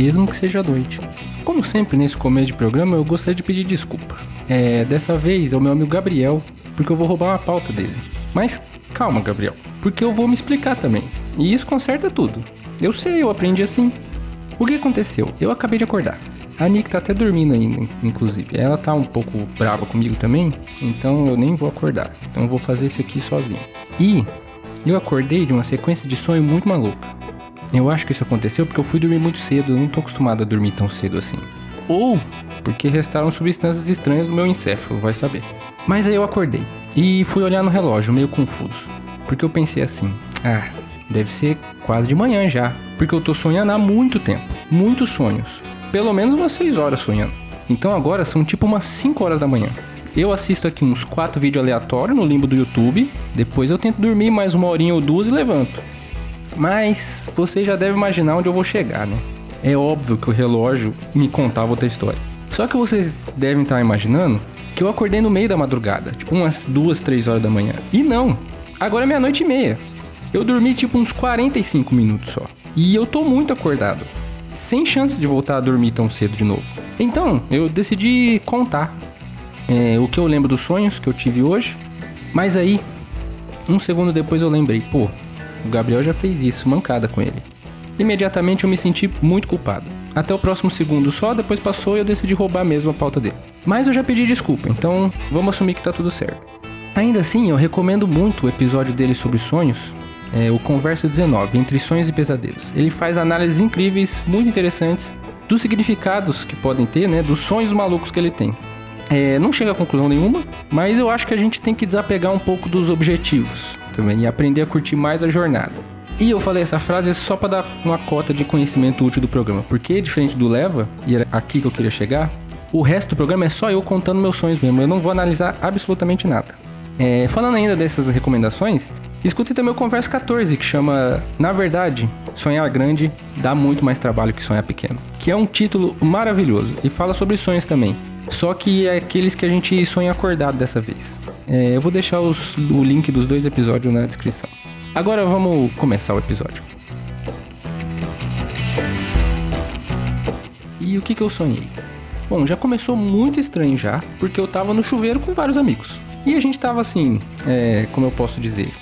mesmo que seja noite. Como sempre nesse começo de programa, eu gostaria de pedir desculpa. É, dessa vez é o meu amigo Gabriel, porque eu vou roubar uma pauta dele. Mas calma, Gabriel, porque eu vou me explicar também. E isso conserta tudo. Eu sei, eu aprendi assim. O que aconteceu? Eu acabei de acordar. A Nick tá até dormindo ainda, inclusive. Ela tá um pouco brava comigo também, então eu nem vou acordar. Então eu vou fazer isso aqui sozinho. E eu acordei de uma sequência de sonho muito maluca. Eu acho que isso aconteceu porque eu fui dormir muito cedo, eu não tô acostumado a dormir tão cedo assim. Ou porque restaram substâncias estranhas no meu encéfalo, vai saber. Mas aí eu acordei e fui olhar no relógio, meio confuso. Porque eu pensei assim: ah, deve ser quase de manhã já. Porque eu tô sonhando há muito tempo, muitos sonhos. Pelo menos umas 6 horas sonhando. Então agora são tipo umas 5 horas da manhã. Eu assisto aqui uns 4 vídeos aleatórios no limbo do YouTube, depois eu tento dormir mais uma horinha ou duas e levanto. Mas você já deve imaginar onde eu vou chegar, né? É óbvio que o relógio me contava outra história. Só que vocês devem estar imaginando que eu acordei no meio da madrugada, tipo umas duas, três horas da manhã. E não, agora é meia-noite e meia. Eu dormi tipo uns 45 minutos só. E eu tô muito acordado, sem chance de voltar a dormir tão cedo de novo. Então, eu decidi contar é, o que eu lembro dos sonhos que eu tive hoje. Mas aí, um segundo depois eu lembrei, pô, o Gabriel já fez isso, mancada com ele. Imediatamente eu me senti muito culpado. Até o próximo segundo só, depois passou e eu decidi roubar mesmo a pauta dele. Mas eu já pedi desculpa, então vamos assumir que tá tudo certo. Ainda assim, eu recomendo muito o episódio dele sobre sonhos, é, o Converso 19, Entre Sonhos e Pesadelos. Ele faz análises incríveis, muito interessantes, dos significados que podem ter, né, dos sonhos malucos que ele tem. É, não chega a conclusão nenhuma, mas eu acho que a gente tem que desapegar um pouco dos objetivos também e aprender a curtir mais a jornada. E eu falei essa frase só para dar uma cota de conhecimento útil do programa, porque diferente do Leva, e era aqui que eu queria chegar, o resto do programa é só eu contando meus sonhos mesmo, eu não vou analisar absolutamente nada. É, falando ainda dessas recomendações, escute também o Converso 14, que chama Na Verdade, Sonhar Grande dá muito mais trabalho que sonhar pequeno, que é um título maravilhoso e fala sobre sonhos também. Só que é aqueles que a gente sonha acordado dessa vez. É, eu vou deixar os, o link dos dois episódios na descrição. Agora vamos começar o episódio. E o que, que eu sonhei? Bom, já começou muito estranho já, porque eu tava no chuveiro com vários amigos. E a gente tava assim, é, como eu posso dizer,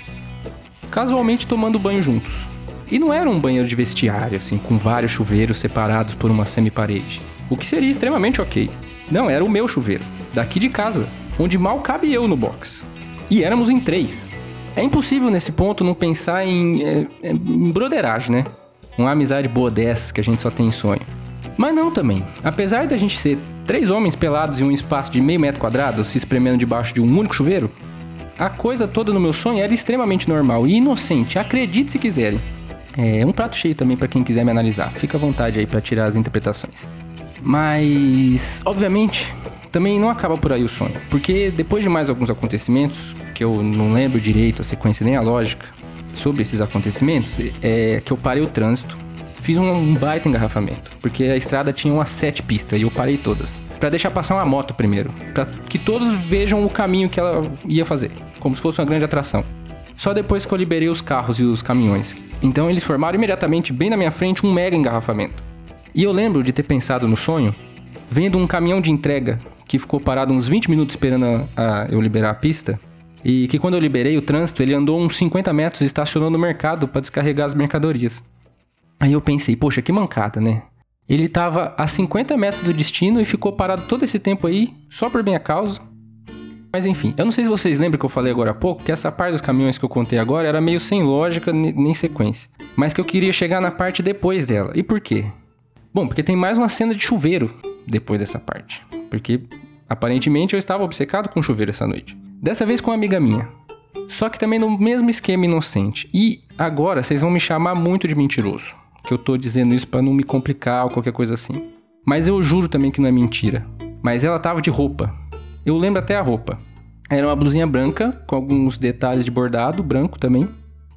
casualmente tomando banho juntos. E não era um banheiro de vestiário, assim, com vários chuveiros separados por uma semi-parede. O que seria extremamente ok. Não, era o meu chuveiro, daqui de casa, onde mal cabe eu no box. E éramos em três. É impossível nesse ponto não pensar em, é, é, em broderagem, né? Uma amizade boa dessas que a gente só tem em sonho. Mas não também. Apesar da gente ser três homens pelados em um espaço de meio metro quadrado se espremendo debaixo de um único chuveiro, a coisa toda no meu sonho era extremamente normal e inocente, acredite se quiserem. É um prato cheio também para quem quiser me analisar. Fica à vontade aí para tirar as interpretações. Mas, obviamente, também não acaba por aí o sonho, porque depois de mais alguns acontecimentos, que eu não lembro direito a sequência nem a lógica sobre esses acontecimentos, é que eu parei o trânsito, fiz um, baita engarrafamento, porque a estrada tinha umas sete pistas e eu parei todas, para deixar passar uma moto primeiro, para que todos vejam o caminho que ela ia fazer, como se fosse uma grande atração. Só depois que eu liberei os carros e os caminhões. Então eles formaram imediatamente bem na minha frente um mega engarrafamento. E eu lembro de ter pensado no sonho, vendo um caminhão de entrega que ficou parado uns 20 minutos esperando a, a eu liberar a pista. E que quando eu liberei o trânsito, ele andou uns 50 metros estacionou no mercado para descarregar as mercadorias. Aí eu pensei, poxa, que mancada, né? Ele estava a 50 metros do destino e ficou parado todo esse tempo aí, só por minha causa. Mas enfim, eu não sei se vocês lembram que eu falei agora há pouco, que essa parte dos caminhões que eu contei agora era meio sem lógica nem sequência. Mas que eu queria chegar na parte depois dela. E por quê? Bom, porque tem mais uma cena de chuveiro depois dessa parte. Porque aparentemente eu estava obcecado com chuveiro essa noite. Dessa vez com uma amiga minha. Só que também no mesmo esquema inocente. E agora vocês vão me chamar muito de mentiroso. Que eu tô dizendo isso para não me complicar ou qualquer coisa assim. Mas eu juro também que não é mentira. Mas ela tava de roupa. Eu lembro até a roupa. Era uma blusinha branca, com alguns detalhes de bordado, branco também.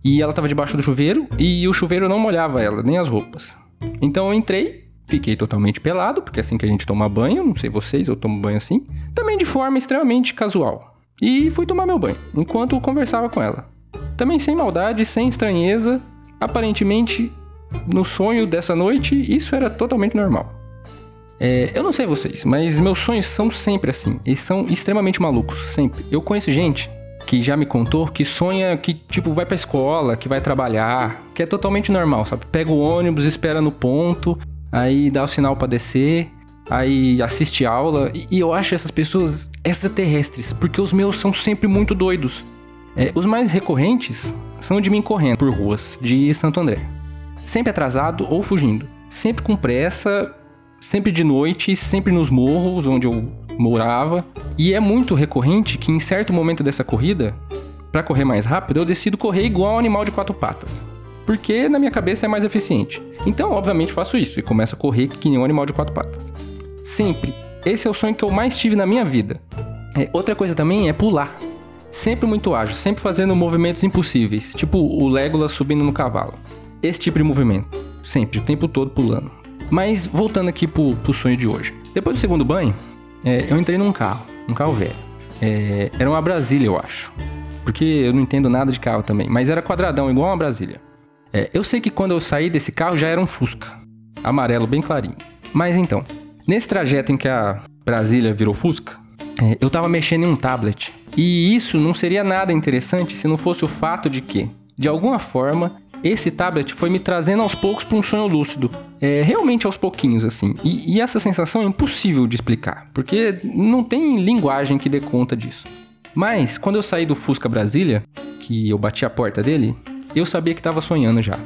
E ela tava debaixo do chuveiro, e o chuveiro não molhava ela, nem as roupas. Então eu entrei, Fiquei totalmente pelado, porque assim que a gente toma banho, não sei vocês, eu tomo banho assim. Também de forma extremamente casual. E fui tomar meu banho, enquanto conversava com ela. Também sem maldade, sem estranheza. Aparentemente, no sonho dessa noite, isso era totalmente normal. É, eu não sei vocês, mas meus sonhos são sempre assim. Eles são extremamente malucos, sempre. Eu conheço gente que já me contou que sonha que, tipo, vai pra escola, que vai trabalhar, que é totalmente normal, sabe? Pega o ônibus, espera no ponto, aí dá o sinal para descer, aí assiste aula. E eu acho essas pessoas extraterrestres, porque os meus são sempre muito doidos. É, os mais recorrentes são de mim correndo por ruas de Santo André. Sempre atrasado ou fugindo. Sempre com pressa sempre de noite, sempre nos morros onde eu morava. E é muito recorrente que em certo momento dessa corrida, para correr mais rápido, eu decido correr igual um animal de quatro patas. Porque na minha cabeça é mais eficiente. Então, obviamente, faço isso e começo a correr que nem um animal de quatro patas. Sempre. Esse é o sonho que eu mais tive na minha vida. É, outra coisa também é pular. Sempre muito ágil, sempre fazendo movimentos impossíveis, tipo o Legolas subindo no cavalo. Esse tipo de movimento. Sempre, o tempo todo pulando. Mas voltando aqui pro, pro sonho de hoje. Depois do segundo banho, é, eu entrei num carro, um carro velho. É, era uma Brasília, eu acho. Porque eu não entendo nada de carro também. Mas era quadradão, igual uma Brasília. É, eu sei que quando eu saí desse carro já era um Fusca. Amarelo, bem clarinho. Mas então, nesse trajeto em que a Brasília virou Fusca, é, eu tava mexendo em um tablet. E isso não seria nada interessante se não fosse o fato de que, de alguma forma, esse tablet foi me trazendo aos poucos para um sonho lúcido. É, realmente aos pouquinhos, assim. E, e essa sensação é impossível de explicar, porque não tem linguagem que dê conta disso. Mas, quando eu saí do Fusca Brasília, que eu bati a porta dele, eu sabia que estava sonhando já.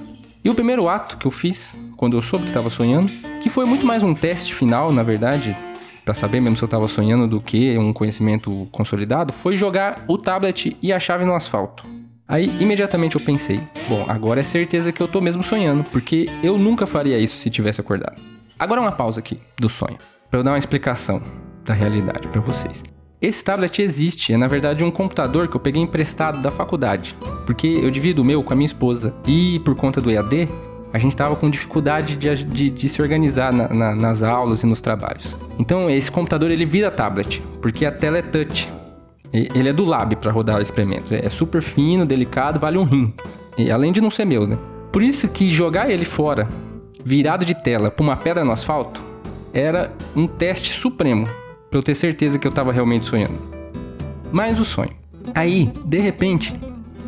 E o primeiro ato que eu fiz, quando eu soube que estava sonhando, que foi muito mais um teste final, na verdade, para saber mesmo se eu estava sonhando do que um conhecimento consolidado, foi jogar o tablet e a chave no asfalto. Aí imediatamente eu pensei, bom, agora é certeza que eu tô mesmo sonhando, porque eu nunca faria isso se tivesse acordado. Agora uma pausa aqui do sonho, para eu dar uma explicação da realidade para vocês. Esse tablet existe, é na verdade um computador que eu peguei emprestado da faculdade, porque eu divido o meu com a minha esposa e por conta do EAD, a gente tava com dificuldade de, de, de se organizar na, na, nas aulas e nos trabalhos. Então esse computador ele vira tablet, porque a tela é touch. Ele é do lab para rodar experimentos. É super fino, delicado, vale um rim. E, além de não ser meu, né? Por isso que jogar ele fora, virado de tela, pra uma pedra no asfalto, era um teste supremo para eu ter certeza que eu tava realmente sonhando. Mais o sonho. Aí, de repente,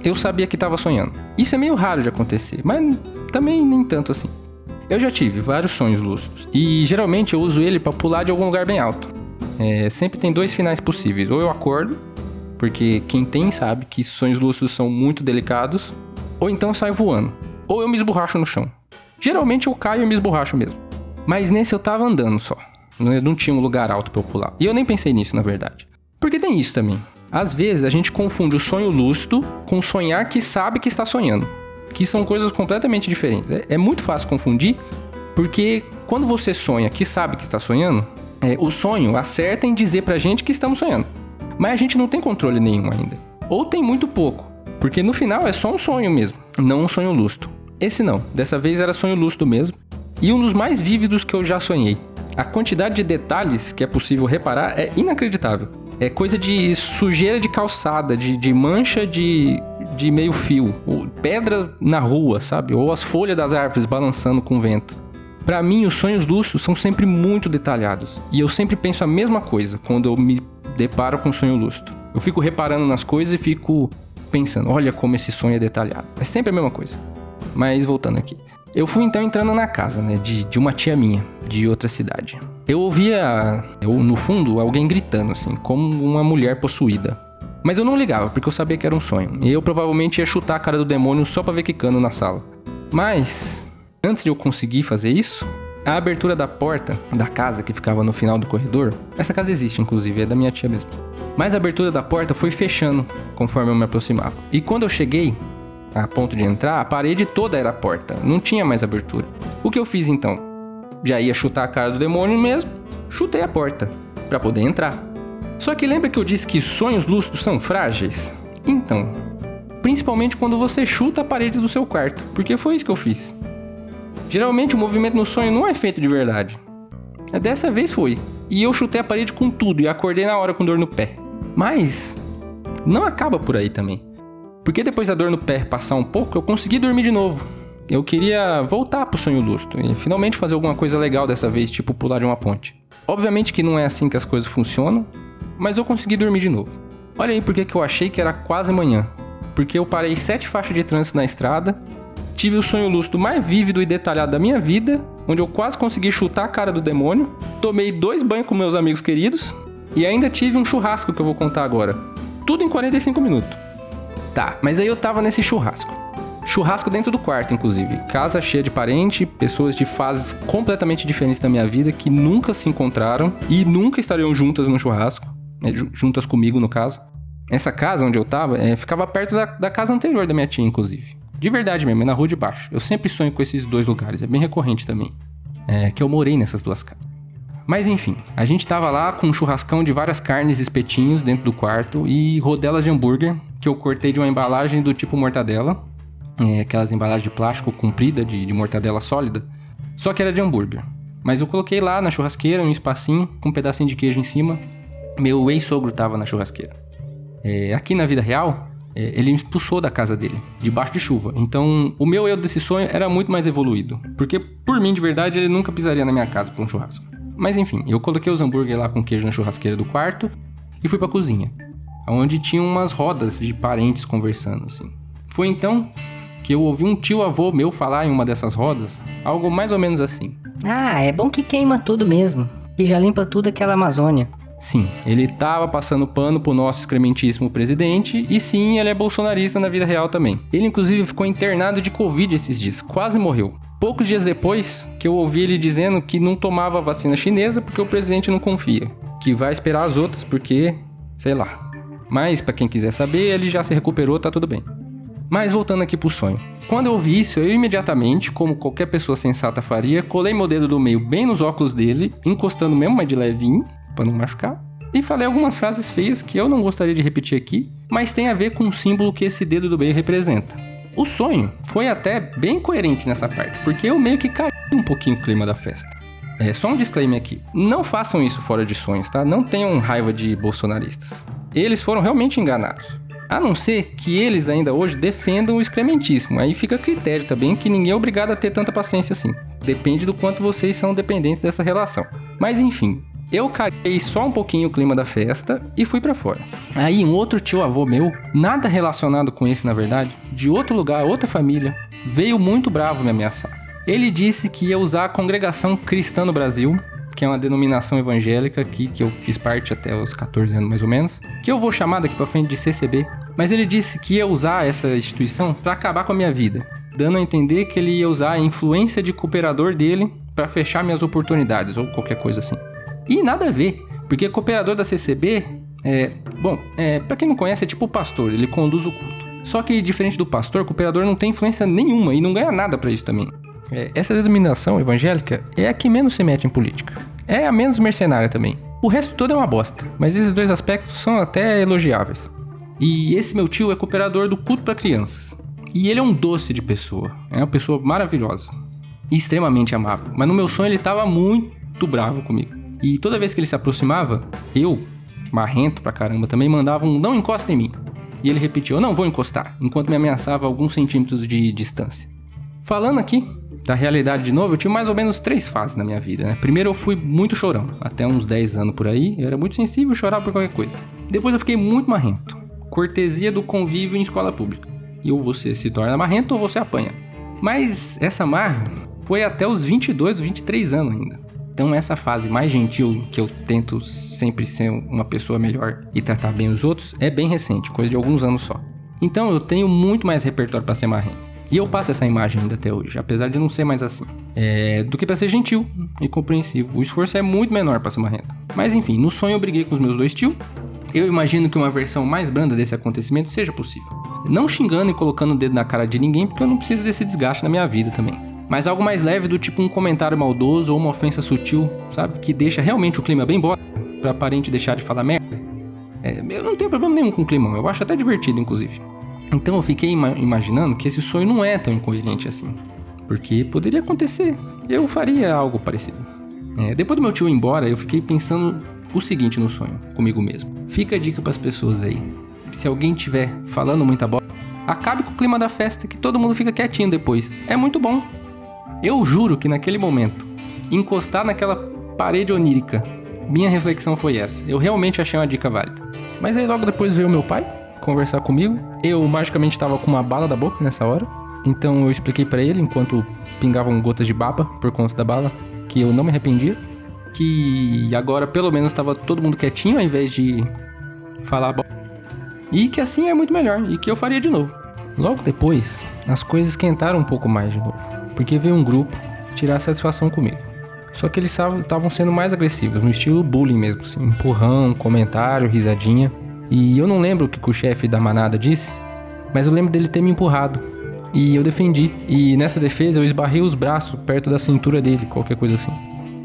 eu sabia que tava sonhando. Isso é meio raro de acontecer, mas também nem tanto assim. Eu já tive vários sonhos lúcidos e geralmente eu uso ele para pular de algum lugar bem alto. É, sempre tem dois finais possíveis. Ou eu acordo, porque quem tem sabe que sonhos lúcidos são muito delicados, ou então eu saio voando. Ou eu me esborracho no chão. Geralmente eu caio e me esborracho mesmo. Mas nesse eu tava andando só. Não tinha um lugar alto pra eu pular. E eu nem pensei nisso, na verdade. Porque tem isso também. Às vezes a gente confunde o sonho lúcido com sonhar que sabe que está sonhando. Que são coisas completamente diferentes. É, é muito fácil confundir, porque quando você sonha que sabe que está sonhando, é, o sonho acerta em dizer pra gente que estamos sonhando. Mas a gente não tem controle nenhum ainda. Ou tem muito pouco, porque no final é só um sonho mesmo, não um sonho lúcido. Esse não, dessa vez era sonho lúcido mesmo, e um dos mais vívidos que eu já sonhei. A quantidade de detalhes que é possível reparar é inacreditável. É coisa de sujeira de calçada, de, de mancha de, de meio fio, pedra na rua, sabe? Ou as folhas das árvores balançando com o vento. Para mim, os sonhos lúcidos são sempre muito detalhados. E eu sempre penso a mesma coisa quando eu me deparo com um sonho lúcido. Eu fico reparando nas coisas e fico pensando, olha como esse sonho é detalhado. É sempre a mesma coisa. Mas voltando aqui. Eu fui então entrando na casa, né, de, de uma tia minha, de outra cidade. Eu ouvia, eu, no fundo, alguém gritando, assim, como uma mulher possuída. Mas eu não ligava, porque eu sabia que era um sonho. E eu provavelmente ia chutar a cara do demônio só pra ver quicando na sala. Mas, Antes de eu conseguir fazer isso, a abertura da porta da casa que ficava no final do corredor, essa casa existe inclusive, é da minha tia mesmo. Mas a abertura da porta foi fechando conforme eu me aproximava. E quando eu cheguei a ponto de entrar, a parede toda era porta, não tinha mais abertura. O que eu fiz então? Já ia chutar a cara do demônio mesmo, chutei a porta para poder entrar. Só que lembra que eu disse que sonhos lúcidos são frágeis? Então, principalmente quando você chuta a parede do seu quarto, porque foi isso que eu fiz. Geralmente o movimento no sonho não é feito de verdade. É, dessa vez foi. E eu chutei a parede com tudo e acordei na hora com dor no pé. Mas não acaba por aí também. Porque depois da dor no pé passar um pouco, eu consegui dormir de novo. Eu queria voltar pro sonho lustro e finalmente fazer alguma coisa legal dessa vez, tipo pular de uma ponte. Obviamente que não é assim que as coisas funcionam, mas eu consegui dormir de novo. Olha aí porque que eu achei que era quase manhã. Porque eu parei sete faixas de trânsito na estrada, tive o sonho lúcido mais vívido e detalhado da minha vida, onde eu quase consegui chutar a cara do demônio, tomei dois banhos com meus amigos queridos e ainda tive um churrasco que eu vou contar agora. Tudo em 45 minutos. Tá, mas aí eu tava nesse churrasco. Churrasco dentro do quarto, inclusive. Casa cheia de parente, pessoas de fases completamente diferentes da minha vida que nunca se encontraram e nunca estariam juntas no churrasco. Né, juntas comigo, no caso. Essa casa onde eu tava é, ficava perto da, da casa anterior da minha tia, inclusive. De verdade mesmo, é na rua de baixo. Eu sempre sonho com esses dois lugares, é bem recorrente também. É que eu morei nessas duas casas. Mas enfim, a gente tava lá com um churrascão de várias carnes e espetinhos dentro do quarto e rodelas de hambúrguer que eu cortei de uma embalagem do tipo mortadela é, aquelas embalagens de plástico comprida de, de mortadela sólida, só que era de hambúrguer. Mas eu coloquei lá na churrasqueira um espacinho com um pedacinho de queijo em cima. Meu ex-sogro tava na churrasqueira. É, aqui na vida real, ele me expulsou da casa dele, debaixo de chuva. Então, o meu eu desse sonho era muito mais evoluído. Porque, por mim, de verdade, ele nunca pisaria na minha casa pra um churrasco. Mas enfim, eu coloquei os hambúrguer lá com queijo na churrasqueira do quarto e fui pra cozinha, onde tinha umas rodas de parentes conversando, assim. Foi então que eu ouvi um tio avô meu falar em uma dessas rodas, algo mais ou menos assim. Ah, é bom que queima tudo mesmo, e já limpa tudo aquela Amazônia. Sim, ele tava passando pano pro nosso excrementíssimo presidente, e sim, ele é bolsonarista na vida real também. Ele inclusive ficou internado de Covid esses dias, quase morreu. Poucos dias depois, que eu ouvi ele dizendo que não tomava vacina chinesa porque o presidente não confia, que vai esperar as outras porque, sei lá. Mas para quem quiser saber, ele já se recuperou, tá tudo bem. Mas voltando aqui pro sonho. Quando eu ouvi isso, eu imediatamente, como qualquer pessoa sensata faria, colei meu dedo do meio bem nos óculos dele, encostando mesmo, mas de levinho, para não machucar. E falei algumas frases feias que eu não gostaria de repetir aqui, mas tem a ver com o símbolo que esse dedo do meio representa. O sonho foi até bem coerente nessa parte, porque eu meio que caí um pouquinho o clima da festa. É, só um disclaimer aqui. Não façam isso fora de sonhos, tá? Não tenham raiva de bolsonaristas. Eles foram realmente enganados. A não ser que eles ainda hoje defendam o excrementíssimo. Aí fica a critério também que ninguém é obrigado a ter tanta paciência assim. Depende do quanto vocês são dependentes dessa relação. Mas enfim, eu caguei só um pouquinho o clima da festa e fui para fora. Aí um outro tio avô meu, nada relacionado com esse na verdade, de outro lugar, outra família, veio muito bravo me ameaçar. Ele disse que ia usar a congregação cristã no Brasil que é uma denominação evangélica aqui, que eu fiz parte até os 14 anos mais ou menos, que eu vou chamar daqui para frente de CCB. Mas ele disse que ia usar essa instituição para acabar com a minha vida, dando a entender que ele ia usar a influência de cooperador dele para fechar minhas oportunidades ou qualquer coisa assim. E nada a ver, porque cooperador da CCB é, bom, é, para quem não conhece é tipo o pastor, ele conduz o culto. Só que diferente do pastor, cooperador não tem influência nenhuma e não ganha nada para isso também. É, essa denominação evangélica é a que menos se mete em política. É a menos mercenária também. O resto todo é uma bosta, mas esses dois aspectos são até elogiáveis. E esse meu tio é cooperador do culto para crianças. E ele é um doce de pessoa. É uma pessoa maravilhosa. Extremamente amável. Mas no meu sonho ele tava muito bravo comigo. E toda vez que ele se aproximava, eu, marrento pra caramba, também mandava um não encosta em mim. E ele repetiu, eu não vou encostar, enquanto me ameaçava alguns centímetros de distância. Falando aqui, da realidade de novo, eu tive mais ou menos três fases na minha vida, né? Primeiro eu fui muito chorão, até uns 10 anos por aí, eu era muito sensível chorar por qualquer coisa. Depois eu fiquei muito marrento. Cortesia do convívio em escola pública. E ou você se torna marrento ou você apanha. Mas essa marra foi até os 22, 23 anos ainda. Então essa fase mais gentil que eu tento sempre ser uma pessoa melhor e tratar bem os outros é bem recente, coisa de alguns anos só. Então eu tenho muito mais repertório para ser marrento. E eu passo essa imagem ainda até hoje, apesar de não ser mais assim. É, do que para ser gentil e compreensivo. O esforço é muito menor para ser marrento. Mas enfim, no sonho eu briguei com os meus dois tios. Eu imagino que uma versão mais branda desse acontecimento seja possível. Não xingando e colocando o dedo na cara de ninguém, porque eu não preciso desse desgaste na minha vida também. Mas algo mais leve do tipo um comentário maldoso ou uma ofensa sutil, sabe? Que deixa realmente o clima bem bosta pra parente deixar de falar merda. É, eu não tenho problema nenhum com o climão, eu acho até divertido, inclusive. Então eu fiquei ima imaginando que esse sonho não é tão incoerente assim. Porque poderia acontecer. Eu faria algo parecido. É, depois do meu tio ir embora, eu fiquei pensando o seguinte no sonho, comigo mesmo. Fica a dica para as pessoas aí. Se alguém estiver falando muita bosta, Acabe com o clima da festa que todo mundo fica quietinho depois. É muito bom. Eu juro que naquele momento, encostar naquela parede onírica, minha reflexão foi essa. Eu realmente achei uma dica válida. Mas aí logo depois veio meu pai conversar comigo. Eu magicamente estava com uma bala da boca nessa hora. Então eu expliquei para ele, enquanto pingavam gotas de baba por conta da bala, que eu não me arrependia. Que agora pelo menos estava todo mundo quietinho ao invés de falar e que assim é muito melhor e que eu faria de novo. Logo depois, as coisas esquentaram um pouco mais de novo, porque veio um grupo tirar satisfação comigo. Só que eles estavam sendo mais agressivos, no estilo bullying mesmo, assim, empurrão, comentário, risadinha. E eu não lembro o que o chefe da manada disse, mas eu lembro dele ter me empurrado. E eu defendi. E nessa defesa eu esbarrei os braços perto da cintura dele, qualquer coisa assim.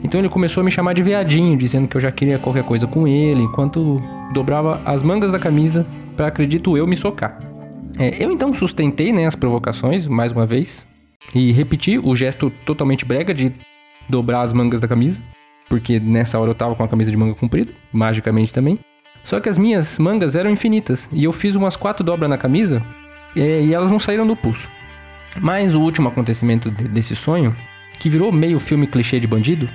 Então ele começou a me chamar de viadinho, dizendo que eu já queria qualquer coisa com ele, enquanto dobrava as mangas da camisa para acredito eu me socar. É, eu então sustentei né, as provocações mais uma vez e repeti o gesto totalmente brega de dobrar as mangas da camisa, porque nessa hora eu tava com a camisa de manga comprida, magicamente também. Só que as minhas mangas eram infinitas e eu fiz umas quatro dobras na camisa e elas não saíram do pulso. Mas o último acontecimento de, desse sonho, que virou meio filme clichê de bandido,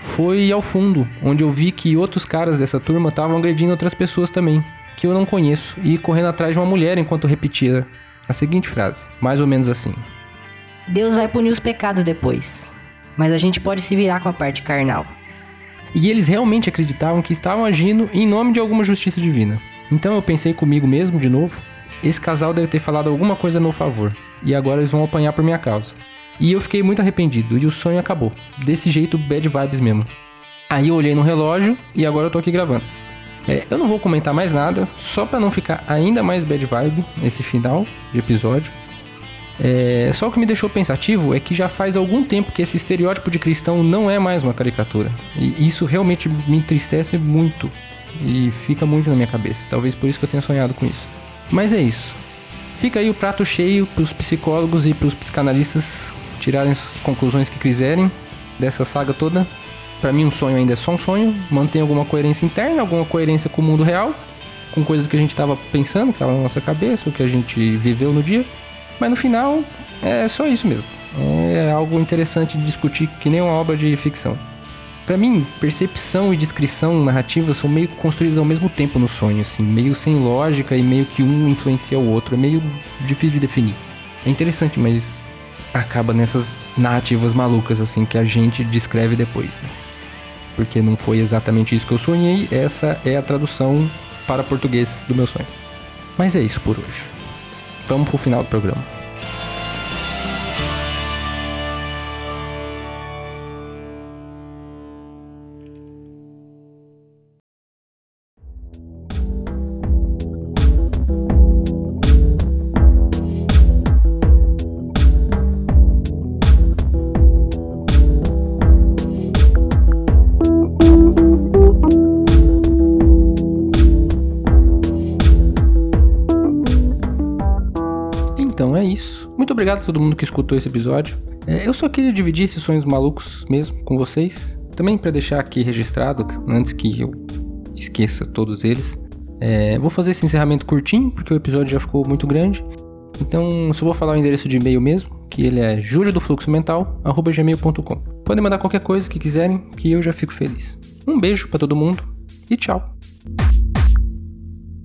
foi ao fundo, onde eu vi que outros caras dessa turma estavam agredindo outras pessoas também, que eu não conheço, e correndo atrás de uma mulher enquanto repetia a seguinte frase, mais ou menos assim: Deus vai punir os pecados depois, mas a gente pode se virar com a parte carnal. E eles realmente acreditavam que estavam agindo em nome de alguma justiça divina. Então eu pensei comigo mesmo de novo: esse casal deve ter falado alguma coisa a meu favor, e agora eles vão apanhar por minha causa. E eu fiquei muito arrependido e o sonho acabou. Desse jeito, bad vibes mesmo. Aí eu olhei no relógio e agora eu tô aqui gravando. É, eu não vou comentar mais nada, só para não ficar ainda mais bad vibe nesse final de episódio. É, só o que me deixou pensativo é que já faz algum tempo que esse estereótipo de cristão não é mais uma caricatura. E isso realmente me entristece muito e fica muito na minha cabeça. Talvez por isso que eu tenha sonhado com isso. Mas é isso. Fica aí o prato cheio para os psicólogos e para os psicanalistas tirarem as conclusões que quiserem dessa saga toda. Para mim, um sonho ainda é só um sonho, mantém alguma coerência interna, alguma coerência com o mundo real, com coisas que a gente estava pensando, que estava na nossa cabeça, o que a gente viveu no dia. Mas no final, é só isso mesmo. É algo interessante de discutir, que nem uma obra de ficção. Para mim, percepção e descrição narrativa são meio construídas ao mesmo tempo no sonho, assim, meio sem lógica e meio que um influencia o outro, é meio difícil de definir. É interessante, mas acaba nessas narrativas malucas assim que a gente descreve depois. Né? Porque não foi exatamente isso que eu sonhei, essa é a tradução para português do meu sonho. Mas é isso por hoje. Vamos pro final do programa. Obrigado a todo mundo que escutou esse episódio. É, eu só queria dividir esses sonhos malucos mesmo com vocês. Também para deixar aqui registrado, antes que eu esqueça todos eles. É, vou fazer esse encerramento curtinho, porque o episódio já ficou muito grande. Então, só vou falar o endereço de e-mail mesmo, que ele é juliodofluxomental.gmail.com. Podem mandar qualquer coisa que quiserem, que eu já fico feliz. Um beijo para todo mundo e tchau!